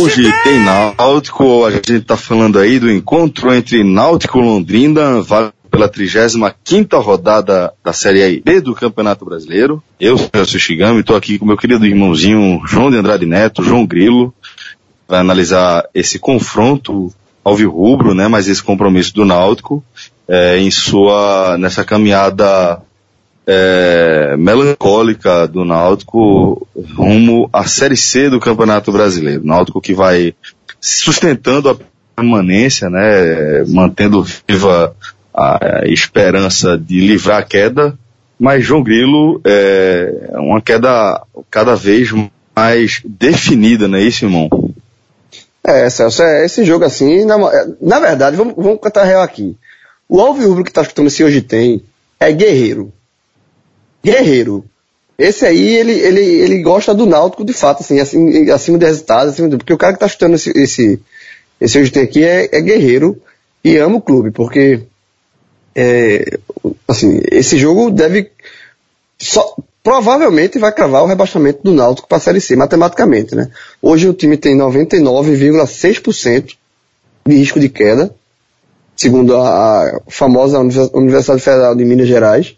Hoje tem Náutico, a gente está falando aí do encontro entre Náutico e Londrina, vale pela 35ª rodada da Série B do Campeonato Brasileiro. Eu sou o Shigami, estou aqui com meu querido irmãozinho João de Andrade Neto, João Grilo, para analisar esse confronto alvirrubro, né, mas esse compromisso do Náutico é, em sua nessa caminhada é, melancólica do Náutico rumo à Série C do Campeonato Brasileiro. Náutico que vai sustentando a permanência, né, mantendo viva a esperança de livrar a queda, mas João Grilo é uma queda cada vez mais definida, não é isso, irmão? É, Celso, é esse jogo assim, na, na verdade, vamos, vamos cantar real aqui. O Alvirrubro que está escutando esse hoje tem é guerreiro guerreiro. Esse aí, ele, ele, ele gosta do Náutico de fato, assim, assim acima de resultados, acima de, porque o cara que tá chutando esse, esse, esse hoje tem aqui é, é guerreiro e ama o clube, porque, é, assim, esse jogo deve, só, provavelmente vai cravar o rebaixamento do Náutico para a Série C, matematicamente, né? Hoje o time tem 99,6% de risco de queda, segundo a, a famosa Universidade Federal de Minas Gerais.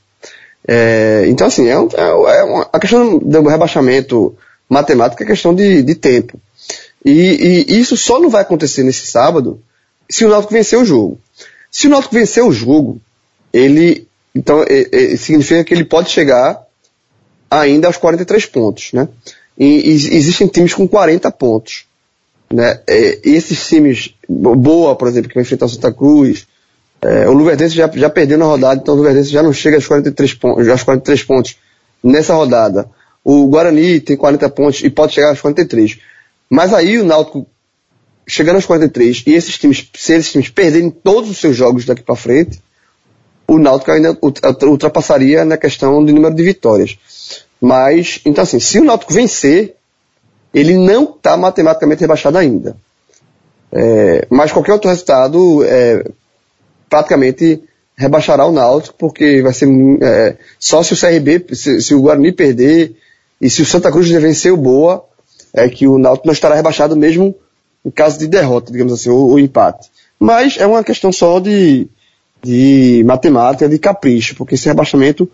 É, então, assim, é, é, é uma, a questão do rebaixamento matemático é questão de, de tempo. E, e, isso só não vai acontecer nesse sábado se o Náutico vencer o jogo. Se o Náutico vencer o jogo, ele, então, é, é, significa que ele pode chegar ainda aos 43 pontos, né? E, e existem times com 40 pontos, né? É, esses times, Boa, por exemplo, que vai enfrentar o Santa Cruz, é, o Luverdense já, já perdeu na rodada, então o Luverdense já não chega aos 43 pontos, aos 43 pontos nessa rodada. O Guarani tem 40 pontos e pode chegar aos 43. Mas aí o Náutico chegando aos 43 e esses times, se esses times perderem todos os seus jogos daqui para frente, o Náutico ainda ultrapassaria na questão de número de vitórias. Mas, então assim, se o Náutico vencer, ele não está matematicamente rebaixado ainda. É, mas qualquer outro resultado é, praticamente rebaixará o Náutico, porque vai ser é, só se o CRB, se, se, o Guarani perder e se o Santa Cruz vencer o Boa, é que o Náutico não estará rebaixado mesmo em caso de derrota, digamos assim, ou, ou empate. Mas é uma questão só de, de matemática, de capricho, porque esse rebaixamento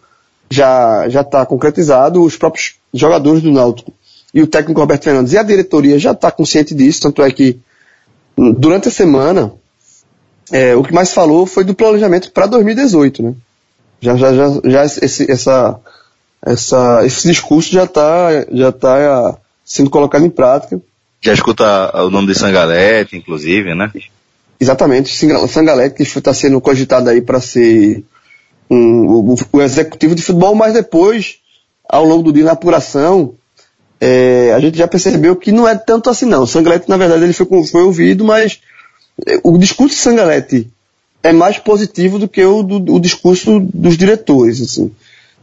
já já está concretizado, os próprios jogadores do Náutico e o técnico Roberto Fernandes e a diretoria já está consciente disso, tanto é que durante a semana é, o que mais falou foi do planejamento para 2018, né? Já, já, já, já esse, essa, essa, esse discurso já está já tá sendo colocado em prática. Já escuta o nome de Sangalete, inclusive, né? Exatamente, Sangalete que está sendo cogitado aí para ser um, o, o, executivo de futebol, mas depois, ao longo do dia na apuração, é, a gente já percebeu que não é tanto assim não. Sangalete, na verdade, ele foi, foi ouvido, mas o discurso de Sangalete é mais positivo do que o, do, o discurso dos diretores. Assim.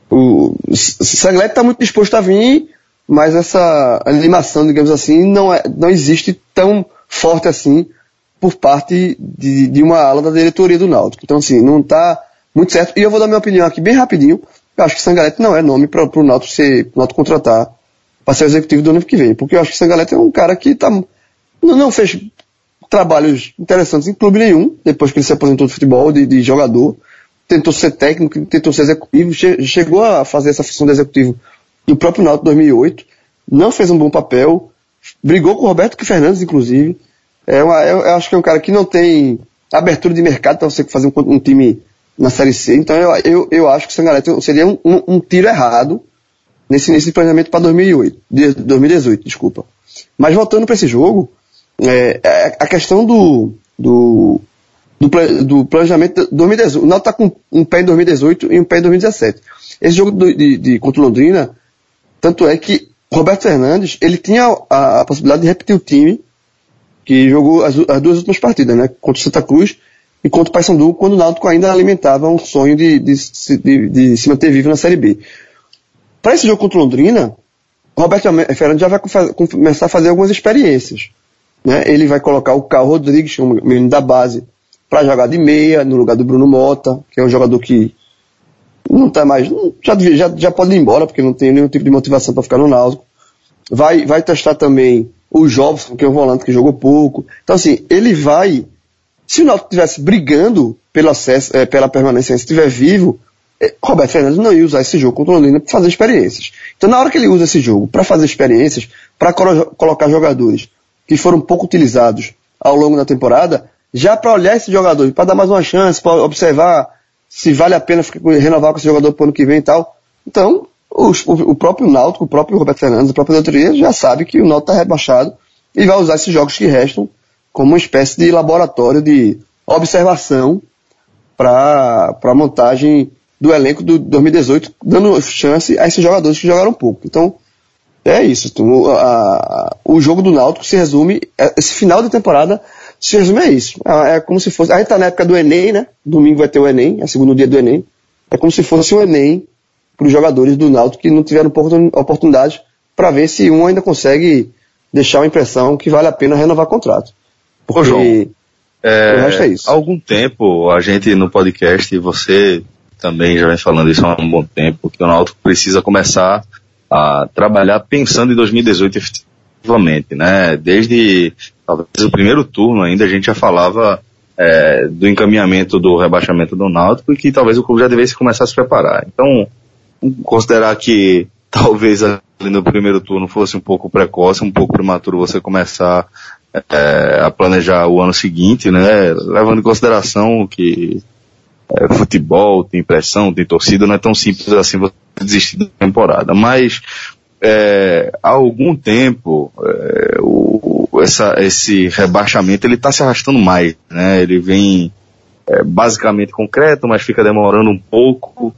O Sangalete está muito disposto a vir, mas essa animação, digamos assim, não, é, não existe tão forte assim por parte de, de uma ala da diretoria do Náutico. Então, assim, não está muito certo. E eu vou dar minha opinião aqui bem rapidinho. Eu acho que Sangalete não é nome para o Náutico ser, Náutico contratar para ser executivo do ano que vem. Porque eu acho que Sangalete é um cara que tá, não, não fez trabalhos interessantes em clube nenhum, depois que ele se aposentou do futebol, de, de jogador. Tentou ser técnico, tentou ser executivo, che chegou a fazer essa função de executivo no próprio Náutico 2008. Não fez um bom papel, brigou com o Roberto Fernandes, inclusive. É uma, eu, eu acho que é um cara que não tem abertura de mercado para você fazer um, um, time na Série C. Então eu, eu, eu acho que o Sangalete seria um, um, um tiro errado nesse início de planejamento para 2008, 2018, desculpa. Mas voltando para esse jogo, é, é, a questão do, do, do, do planejamento de 2018. O Náutico está com um pé em 2018 e um pé em 2017. Esse jogo do, de, de, contra o Londrina, tanto é que Roberto Fernandes, ele tinha a, a possibilidade de repetir o time que jogou as, as, duas últimas partidas, né? Contra o Santa Cruz e contra o Paysandu, quando o Náutico ainda alimentava um sonho de, de, de, de se manter vivo na Série B. Para esse jogo contra o Londrina, Roberto Fernandes já vai começar a fazer algumas experiências. Né? Ele vai colocar o Carl Rodrigues, um menino da base, para jogar de meia, no lugar do Bruno Mota, que é um jogador que não está mais, já, já, já pode ir embora, porque não tem nenhum tipo de motivação para ficar no Náutico. Vai, vai testar também o Jobson, que é um volante que jogou pouco. Então, assim, ele vai. Se o Náutico estivesse brigando pelo acesso, é, pela permanência, se estiver vivo, é, Roberto Fernandes não ia usar esse jogo contra o Londrina para fazer experiências. Então, na hora que ele usa esse jogo para fazer experiências, para colocar jogadores que foram pouco utilizados ao longo da temporada, já para olhar esse jogador, para dar mais uma chance, para observar se vale a pena renovar com esse jogador para o ano que vem e tal. Então, o, o próprio Náutico, o próprio Roberto Fernandes, a própria diretoria já sabe que o Náutico está rebaixado e vai usar esses jogos que restam como uma espécie de laboratório de observação para a montagem do elenco do 2018, dando chance a esses jogadores que jogaram pouco. Então, é isso. Então, a, a, o jogo do Náutico se resume, é, esse final de temporada se resume a isso. É, é como se fosse. A gente tá na época do Enem, né? Domingo vai ter o Enem, é o segundo dia do Enem. É como se fosse o Enem para os jogadores do Náutico que não tiveram oportunidade para ver se um ainda consegue deixar uma impressão que vale a pena renovar contrato. Porque Ô, João, é, o resto é isso. Há algum tempo, a gente no podcast, você também já vem falando isso há um bom tempo, que o Náutico precisa começar a trabalhar pensando em 2018 efetivamente, né? Desde talvez o primeiro turno ainda a gente já falava é, do encaminhamento do rebaixamento do Náutico e que talvez o clube já devesse começar a se preparar. Então, considerar que talvez no primeiro turno fosse um pouco precoce, um pouco prematuro você começar é, a planejar o ano seguinte, né? Levando em consideração que é, futebol tem pressão, tem torcida, não é tão simples assim você desistir da temporada. Mas é, há algum tempo é, o, essa, esse rebaixamento ele está se arrastando mais, né? Ele vem é, basicamente concreto, mas fica demorando um pouco.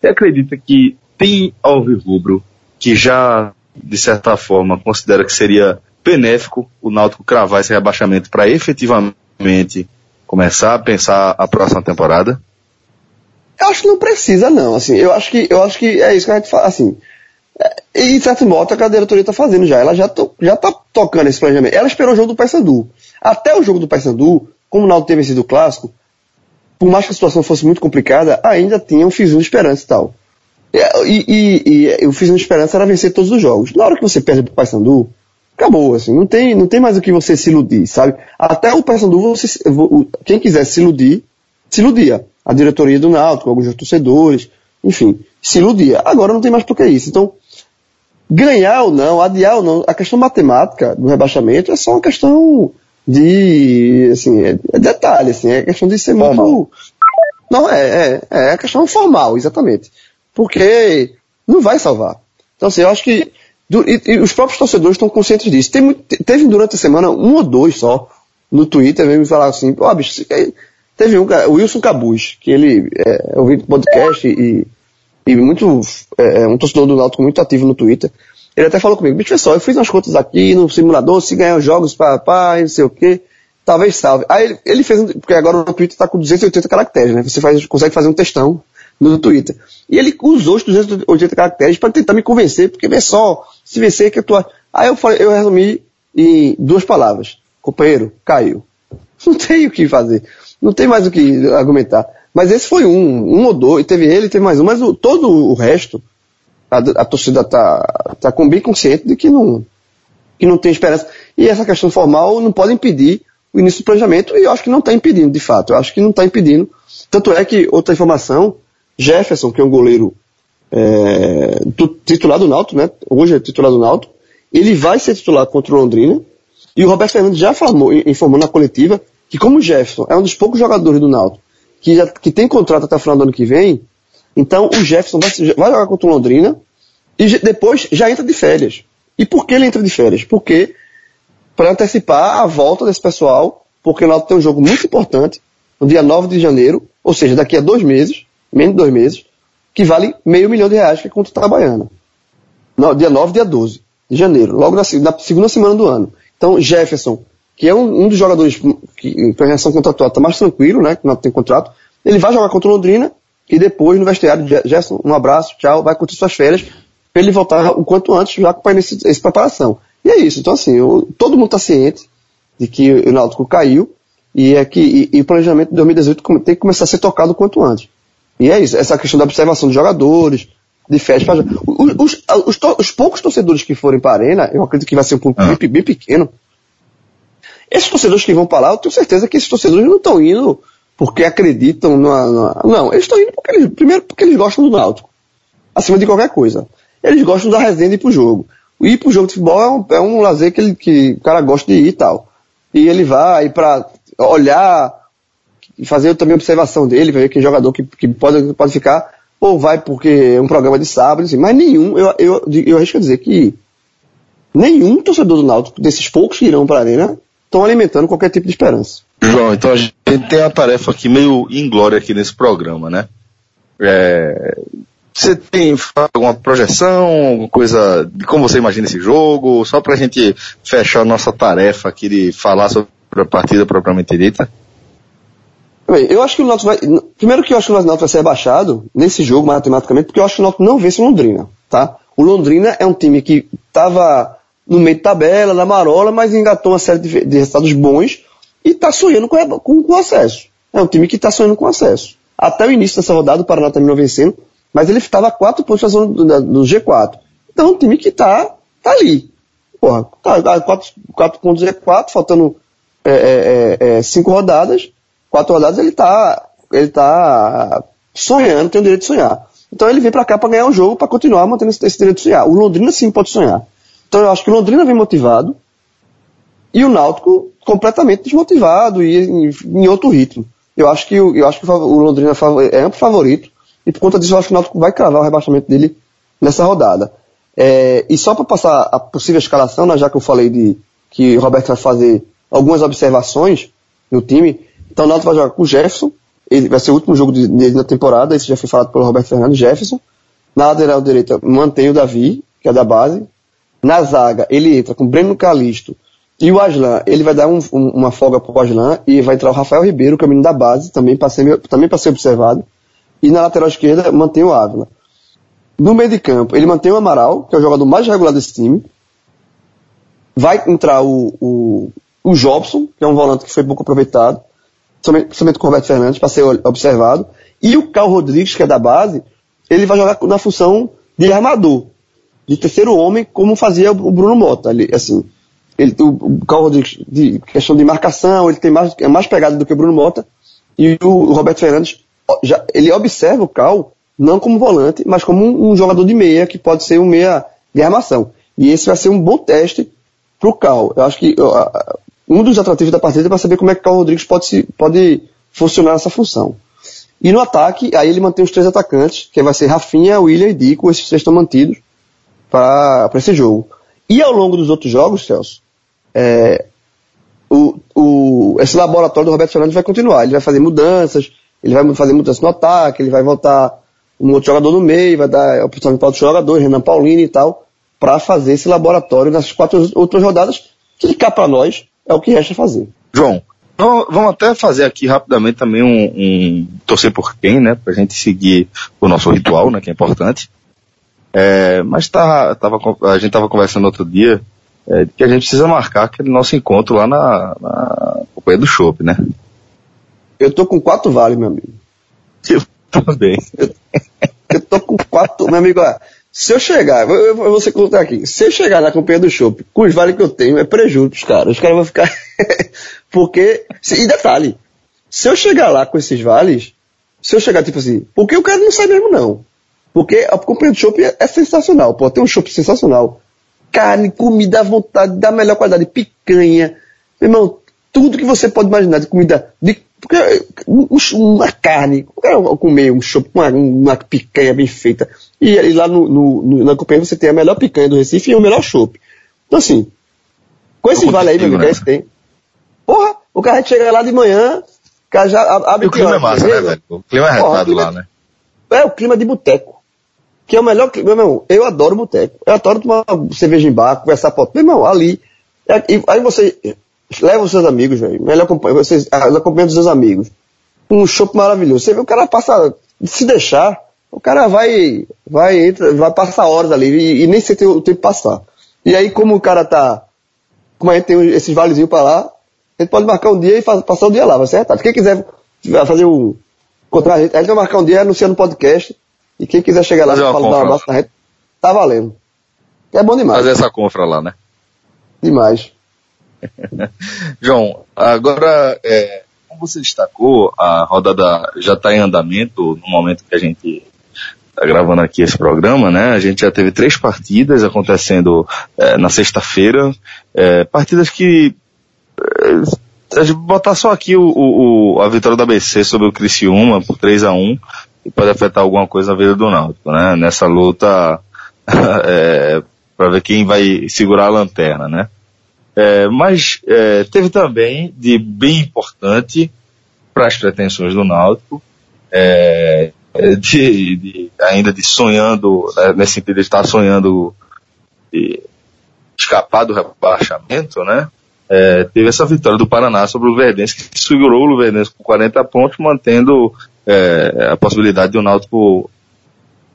Você acredita que tem Rubro que já de certa forma considera que seria benéfico o Náutico cravar esse rebaixamento para efetivamente começar a pensar a próxima temporada? Eu acho que não precisa não, assim, eu acho que eu acho que é isso que a gente fala, assim, e, de certo modo, a diretoria está fazendo já. Ela já, to, já tá tocando esse planejamento. Ela esperou o jogo do Paysandu. Até o jogo do Paysandu, como o Naldo ter vencido o clássico, por mais que a situação fosse muito complicada, ainda tinha um fizinho de esperança e tal. E, e, e, e o fizinho de esperança era vencer todos os jogos. Na hora que você perde pro Paysandu, acabou, assim, não tem, não tem mais o que você se iludir, sabe? Até o Paysandu, você, quem quiser se iludir, se iludia. A diretoria do Náutico, alguns torcedores, enfim, se iludia. Agora não tem mais por que isso. Então, ganhar ou não, adiar ou não, a questão matemática do rebaixamento é só uma questão de, assim, é, é detalhe, assim, é questão de ser formal. muito... Não, é, é, é, é questão formal, exatamente. Porque não vai salvar. Então, assim, eu acho que e, e os próprios torcedores estão conscientes disso. Tem, teve durante a semana um ou dois só no Twitter mesmo falar assim, ó, oh, bicho, teve um, o Wilson Cabuz, que ele é, ouviu podcast e e muito, é, é, um torcedor do Náutico muito ativo no Twitter, ele até falou comigo, bicho, pessoal, eu fiz umas contas aqui no simulador, se ganhar os jogos para pá, não sei o quê, talvez salve. Aí ele, ele fez, porque agora o Twitter está com 280 caracteres, né? Você faz, consegue fazer um textão no Twitter. E ele usou os 280 caracteres para tentar me convencer, porque vê só, se vencer que eu tô... Aí eu falei, eu resumi em duas palavras. Companheiro, caiu. Não tem o que fazer. Não tem mais o que argumentar. Mas esse foi um, um ou dois, teve ele, teve mais um, mas o, todo o resto, a, a torcida está tá com bem consciente de que não, que não tem esperança. E essa questão formal não pode impedir o início do planejamento, e eu acho que não está impedindo, de fato. Eu acho que não está impedindo. Tanto é que, outra informação, Jefferson, que é um goleiro é, do, titular do Náutico, né? Hoje é titular do Náutico, ele vai ser titular contra o Londrina, e o Roberto Fernandes já informou, informou na coletiva que como o Jefferson é um dos poucos jogadores do Náutico que, já, que tem contrato até o final do ano que vem, então o Jefferson vai, vai jogar contra o Londrina e depois já entra de férias. E por que ele entra de férias? Porque para antecipar a volta desse pessoal, porque o Náutico tem um jogo muito importante no dia 9 de janeiro, ou seja, daqui a dois meses, menos de dois meses, que vale meio milhão de reais, que é contra o Trabalhana. No, dia 9, dia 12 de janeiro, logo na, na segunda semana do ano. Então, Jefferson que é um, um dos jogadores que em relação contratual está mais tranquilo, né, que não tem contrato, ele vai jogar contra o Londrina e depois no vestiário, Gerson, um abraço, tchau, vai curtir suas férias, para ele voltar o quanto antes já com essa preparação. E é isso, então assim, eu, todo mundo está ciente de que o Náutico caiu e é que e, e o planejamento de 2018 tem que começar a ser tocado o quanto antes. E é isso, essa questão da observação dos jogadores, de festa. Os, os, os, os, poucos torcedores que forem para a arena, eu acredito que vai ser um público ah. bem, bem, pequeno. Esses torcedores que vão para lá, eu tenho certeza que esses torcedores não estão indo porque acreditam numa... não, eles estão indo porque eles, primeiro porque eles gostam do Náutico, acima de qualquer coisa. Eles gostam da resenha de ir pro jogo. Ir pro jogo de futebol é um, é um lazer que, ele, que o cara gosta de ir e tal. E ele vai para olhar e fazer também observação dele, ver que jogador que, que pode, pode ficar, ou vai porque é um programa de sábado, assim, mas nenhum, eu, eu, eu arrisco a dizer que nenhum torcedor do Náutico, desses poucos que irão para a arena, estão alimentando qualquer tipo de esperança. João, então a gente tem uma tarefa aqui meio inglória aqui nesse programa, né? É, você tem alguma projeção, alguma coisa de como você imagina esse jogo, só para a gente fechar a nossa tarefa aqui de falar sobre a partida propriamente dita? Bem, eu acho que o Náutico vai. Primeiro que eu acho que o Náutico vai ser rebaixado nesse jogo matematicamente, porque eu acho que o Náutico não vence o Londrina, tá? O Londrina é um time que estava no meio de tabela, na marola, mas engatou uma série de, de resultados bons e está sonhando com, com, com acesso. É um time que está sonhando com acesso. Até o início dessa rodada, o Paraná terminou vencendo, mas ele estava a quatro pontos da zona do, do, G4. Então é um time que está tá ali. Porra, tá, tá quatro, quatro pontos do G4, faltando é, é, é, é, cinco rodadas, quatro rodadas ele está ele tá sonhando, tem o direito de sonhar. Então ele vem para cá para ganhar o jogo, para continuar mantendo esse, esse direito de sonhar. O Londrina sim pode sonhar. Então eu acho que o Londrina vem motivado e o Náutico completamente desmotivado e em, em outro ritmo. Eu acho que, eu acho que o Londrina é amplo favorito e por conta disso eu acho que o Náutico vai cravar o rebaixamento dele nessa rodada. É, e só para passar a possível escalação, né, já que eu falei de que o Roberto vai fazer algumas observações no time, então o Náutico vai jogar com o Jefferson, ele vai ser o último jogo dele na temporada, esse já foi falado pelo Roberto Fernando, Jefferson. Na lateral direita mantém o Davi, que é da base, na zaga, ele entra com Breno Calisto e o Aslan. Ele vai dar um, um, uma folga pro Aslan e vai entrar o Rafael Ribeiro, o caminho da base, também para ser, também ser observado. E na lateral esquerda mantém o Ávila. No meio de campo, ele mantém o Amaral, que é o jogador mais regular desse time. Vai entrar o, o, o Jobson, que é um volante que foi pouco aproveitado, principalmente com o Roberto Fernandes, para ser observado. E o Carl Rodrigues, que é da base, ele vai jogar na função de armador de terceiro homem, como fazia o Bruno Mota. Ele, assim, ele, o, o Carl de, de questão de marcação, ele tem mais, é mais pegado do que o Bruno Mota. E o, o Roberto Fernandes, já, ele observa o Cal não como volante, mas como um, um, jogador de meia, que pode ser um meia de armação. E esse vai ser um bom teste para o Cal. Eu acho que uh, um dos atrativos da partida é para saber como é que o Cal Rodrigues pode, se, pode funcionar nessa função. E no ataque, aí ele mantém os três atacantes, que vai ser Rafinha, William e Dico, esses três estão mantidos para esse jogo. E ao longo dos outros jogos, Celso, é, o, o, esse laboratório do Roberto Fernandes vai continuar. Ele vai fazer mudanças, ele vai fazer mudanças no ataque, ele vai voltar um outro jogador no meio, vai dar oportunidade para outros jogadores, Renan Paulino e tal, para fazer esse laboratório nessas quatro outras rodadas, que cá para nós é o que resta fazer. João, vamos até fazer aqui rapidamente também um, um torcer por quem, né, para a gente seguir o nosso ritual, né, que é importante. É, mas tá, tava, a gente estava conversando outro dia é, que a gente precisa marcar aquele nosso encontro lá na, na Companhia do Chopp, né? Eu tô com quatro vales, meu amigo. Eu também. Eu, eu tô com quatro, meu amigo, ó, se eu chegar, eu, eu, vou você contar aqui, se eu chegar na Companhia do Chopp com os vales que eu tenho, é prejuízo os caras. Os caras vão ficar. porque. E detalhe, se eu chegar lá com esses vales, se eu chegar tipo assim, porque o cara não sai mesmo não. Porque a companhia do shopping é sensacional, pô, tem um shopping sensacional. Carne, comida à vontade, da melhor qualidade, picanha, meu irmão, tudo que você pode imaginar de comida, de, porque uma carne, eu comer um shopping, uma, uma picanha bem feita, e, e lá no, no, na companhia você tem a melhor picanha do Recife e o melhor shopping. Então assim, com esse vale aí, meu amigo, é esse tem. Porra, o cara chega lá de manhã, o cara já abre o clima é massa, né, velho? O clima é retado lá, né? É o clima de boteco que é o melhor. Meu irmão, eu adoro boteco. Eu adoro tomar cerveja em bar, conversar por. Meu irmão, ali. É, aí você leva os seus amigos, velho. Melhor vocês acompanham os seus amigos. Um show maravilhoso. Você vê o cara passa. Se deixar, o cara vai. Vai, entra, vai passar horas ali e, e nem sei o tempo passar. E aí, como o cara tá. Como a gente tem esses valezinhos pra lá, a gente pode marcar um dia e faz, passar o dia lá, vai certo? Quem quiser fazer o. Encontrar a gente, a gente vai marcar um dia anunciando podcast E quem quiser chegar lá para dar um abraço na rede, tá valendo. É bom demais. Fazer essa compra lá, né? Demais. João, agora, é, como você destacou, a rodada já está em andamento no momento que a gente está gravando aqui esse programa, né? A gente já teve três partidas acontecendo é, na sexta-feira, é, partidas que é, a gente botar só aqui o, o, a vitória da BC sobre o Criciúma por 3 a 1 e pode afetar alguma coisa na vida do Náutico, né? Nessa luta é, para ver quem vai segurar a lanterna, né? É, mas é, teve também de bem importante para as pretensões do Náutico, é, de, de, ainda de sonhando, né, nesse sentido de estar sonhando de escapar do rebaixamento, né? É, teve essa vitória do Paraná sobre o Luverdense, que segurou o Luverdense com 40 pontos, mantendo é, a possibilidade de o Náutico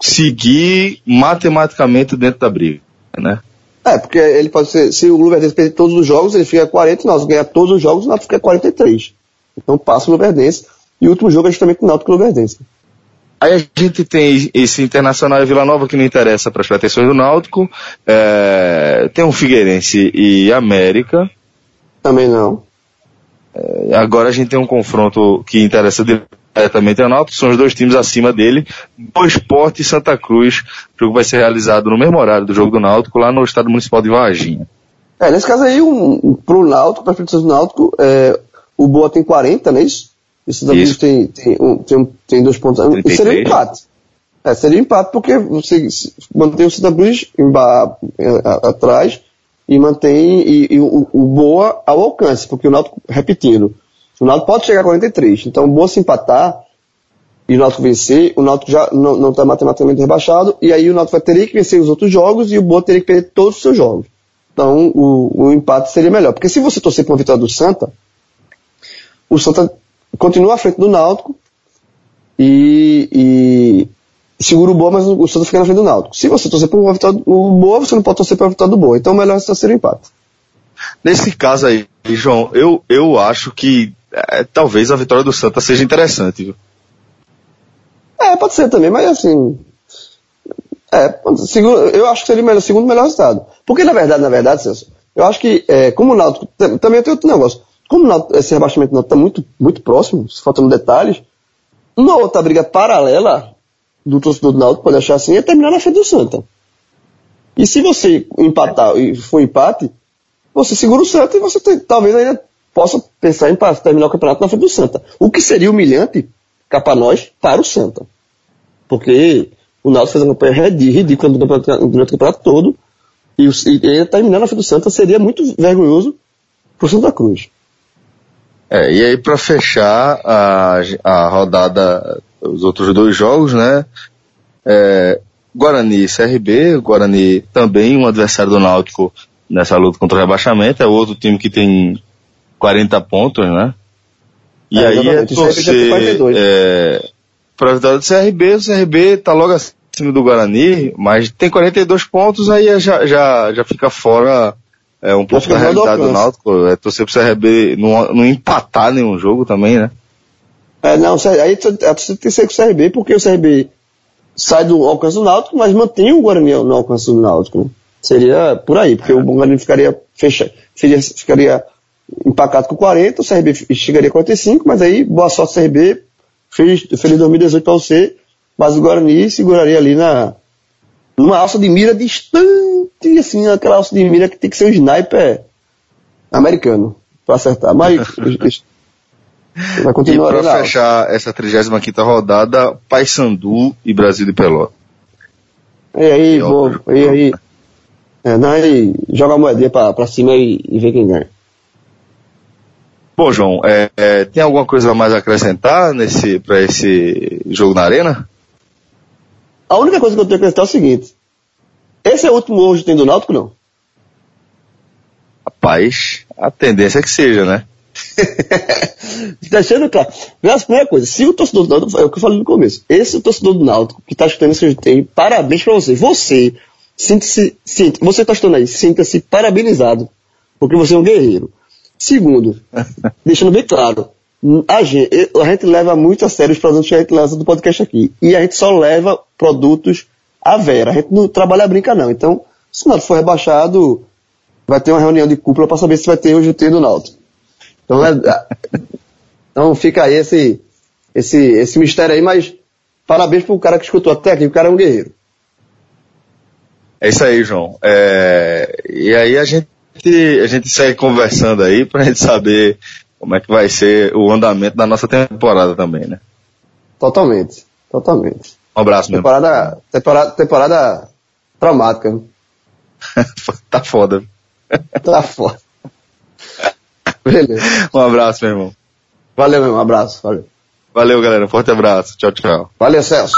seguir matematicamente dentro da briga, né? É, porque ele pode ser, se o Luverdense perder todos os jogos, ele fica 40, nós ganhar todos os jogos, o Náutico fica 43. Então passa o Luverdense, e o último jogo é justamente o Náutico e o Luverdense. Aí a gente tem esse Internacional e Vila Nova que não interessa para as pretensões do Náutico, é, tem um Figueirense e América. Também não. É, agora a gente tem um confronto que interessa diretamente ao Náutico, são os dois times acima dele, o Esporte e Santa Cruz. O jogo vai ser realizado no mesmo horário do jogo do Náutico, lá no Estado Municipal de Varginha. É, nesse caso aí, um, pro Náutico, para do Náutico, é, o Boa tem 40, não é isso? E o Santa Cruz tem, tem, um, tem, tem dois pontos. 33. Seria um empate. É, seria um empate porque você mantém o Santa Cruz é, atrás e mantém e, e o, o, Boa ao alcance, porque o Náutico, repetindo, o Náutico pode chegar a 43. Então, o Boa se empatar e o Náutico vencer, o Náutico já não está matematicamente rebaixado, e aí o Náutico vai ter que vencer os outros jogos e o Boa teria que perder todos os seus jogos. Então, o, o empate seria melhor. Porque se você torcer para uma vitória do Santa, o Santa continua à frente do Náutico e, e segura o Boa, mas o Santa fica na frente do Náutico. Se você torcer para uma vitória do Boa, você não pode torcer para a vitória do Boa. Então, melhor é ser um empate. Nesse caso aí, João, eu, eu acho que é, talvez a vitória do Santa seja interessante, viu? É, pode ser também, mas assim. É, segundo, eu acho que seria o melhor, segundo melhor resultado. Porque na verdade, na verdade, Celso, eu acho que, é, como o Náutico, também tem outro negócio. Como o Náutico, esse rebaixamento está muito, muito próximo, faltando detalhes, uma outra briga paralela do torcedor do Náutico, pode achar assim, é terminar na frente do Santa. E se você empatar e for empate, você segura o Santa e você tem, talvez ainda possa pensar em terminar o campeonato na frente do Santa. O que seria humilhante cá para nós, para o Santa. Porque o Náutico fez uma campanha ridícula durante o campeonato todo e, e terminar na frente do Santa seria muito vergonhoso para o Santa Cruz. É, e aí para fechar a, a rodada, os outros dois jogos, né? É, Guarani e CRB, Guarani também um adversário do Náutico nessa luta contra o rebaixamento, é outro time que tem 40 pontos, né? E é, aí é torcer é, para vitória do CRB, o CRB tá logo acima do Guarani, mas tem 42 pontos, aí já, já, já fica fora é, um pouco da realidade do Náutico, é torcer pro CRB não, não empatar nenhum jogo também, né? É, não, aí a torcida tem que ser com o CRB, porque o CRB sai do alcance do Náutico, mas mantém o Guarani no alcance do Náutico. Né? Seria por aí, porque o Guarani ficaria fechado, ficaria, ficaria empacado com 40, o CRB chegaria a 45, mas aí, boa sorte CRB, feliz, feliz 2018 para você, mas o Guarani seguraria ali na, numa alça de mira distante, assim, aquela alça de mira que tem que ser um sniper americano para acertar. Mas vai continuar. E para fechar essa 35 rodada, Paysandu e Brasil de Pelota. E aí, bom, e aí, é, aí joga a moedinha para cima e, e vê quem ganha. Bom, João, é, é, tem alguma coisa a mais a acrescentar nesse, para esse jogo na arena? A única coisa que eu tenho que acrescentar é o seguinte. Esse é o último hoje tem do Náutico, não? Rapaz, a tendência é que seja, né? Deixando claro. A primeira coisa, se o torcedor do Náutico, é o que eu falei no começo, esse torcedor do Náutico que está escutando esse tem, parabéns para você. Você, sinta-se, sinta, você está escutando aí, sinta-se parabenizado, porque você é um guerreiro. Segundo, deixando bem claro, a gente, a gente leva muito a sério os produtos que a gente lança do podcast aqui. E a gente só leva produtos à vera. A gente não trabalha a brinca, não. Então, se o Náutico for rebaixado, vai ter uma reunião de cúpula para saber se vai ter o GT do Náutico. Então, é, então fica aí esse, esse, esse mistério aí, mas parabéns pro cara que escutou até aqui, o cara é um guerreiro. É isso aí, João. É, e aí a gente, a gente segue conversando aí pra gente saber como é que vai ser o andamento da nossa temporada também, né? Totalmente, totalmente. Um abraço mesmo. Temporada, temporada, temporada traumática. tá foda. Tá foda. Beleza. Um abraço, meu irmão. Valeu, meu. Um abraço. Valeu. Valeu, galera. Forte abraço. Tchau, tchau. Valeu, Celso.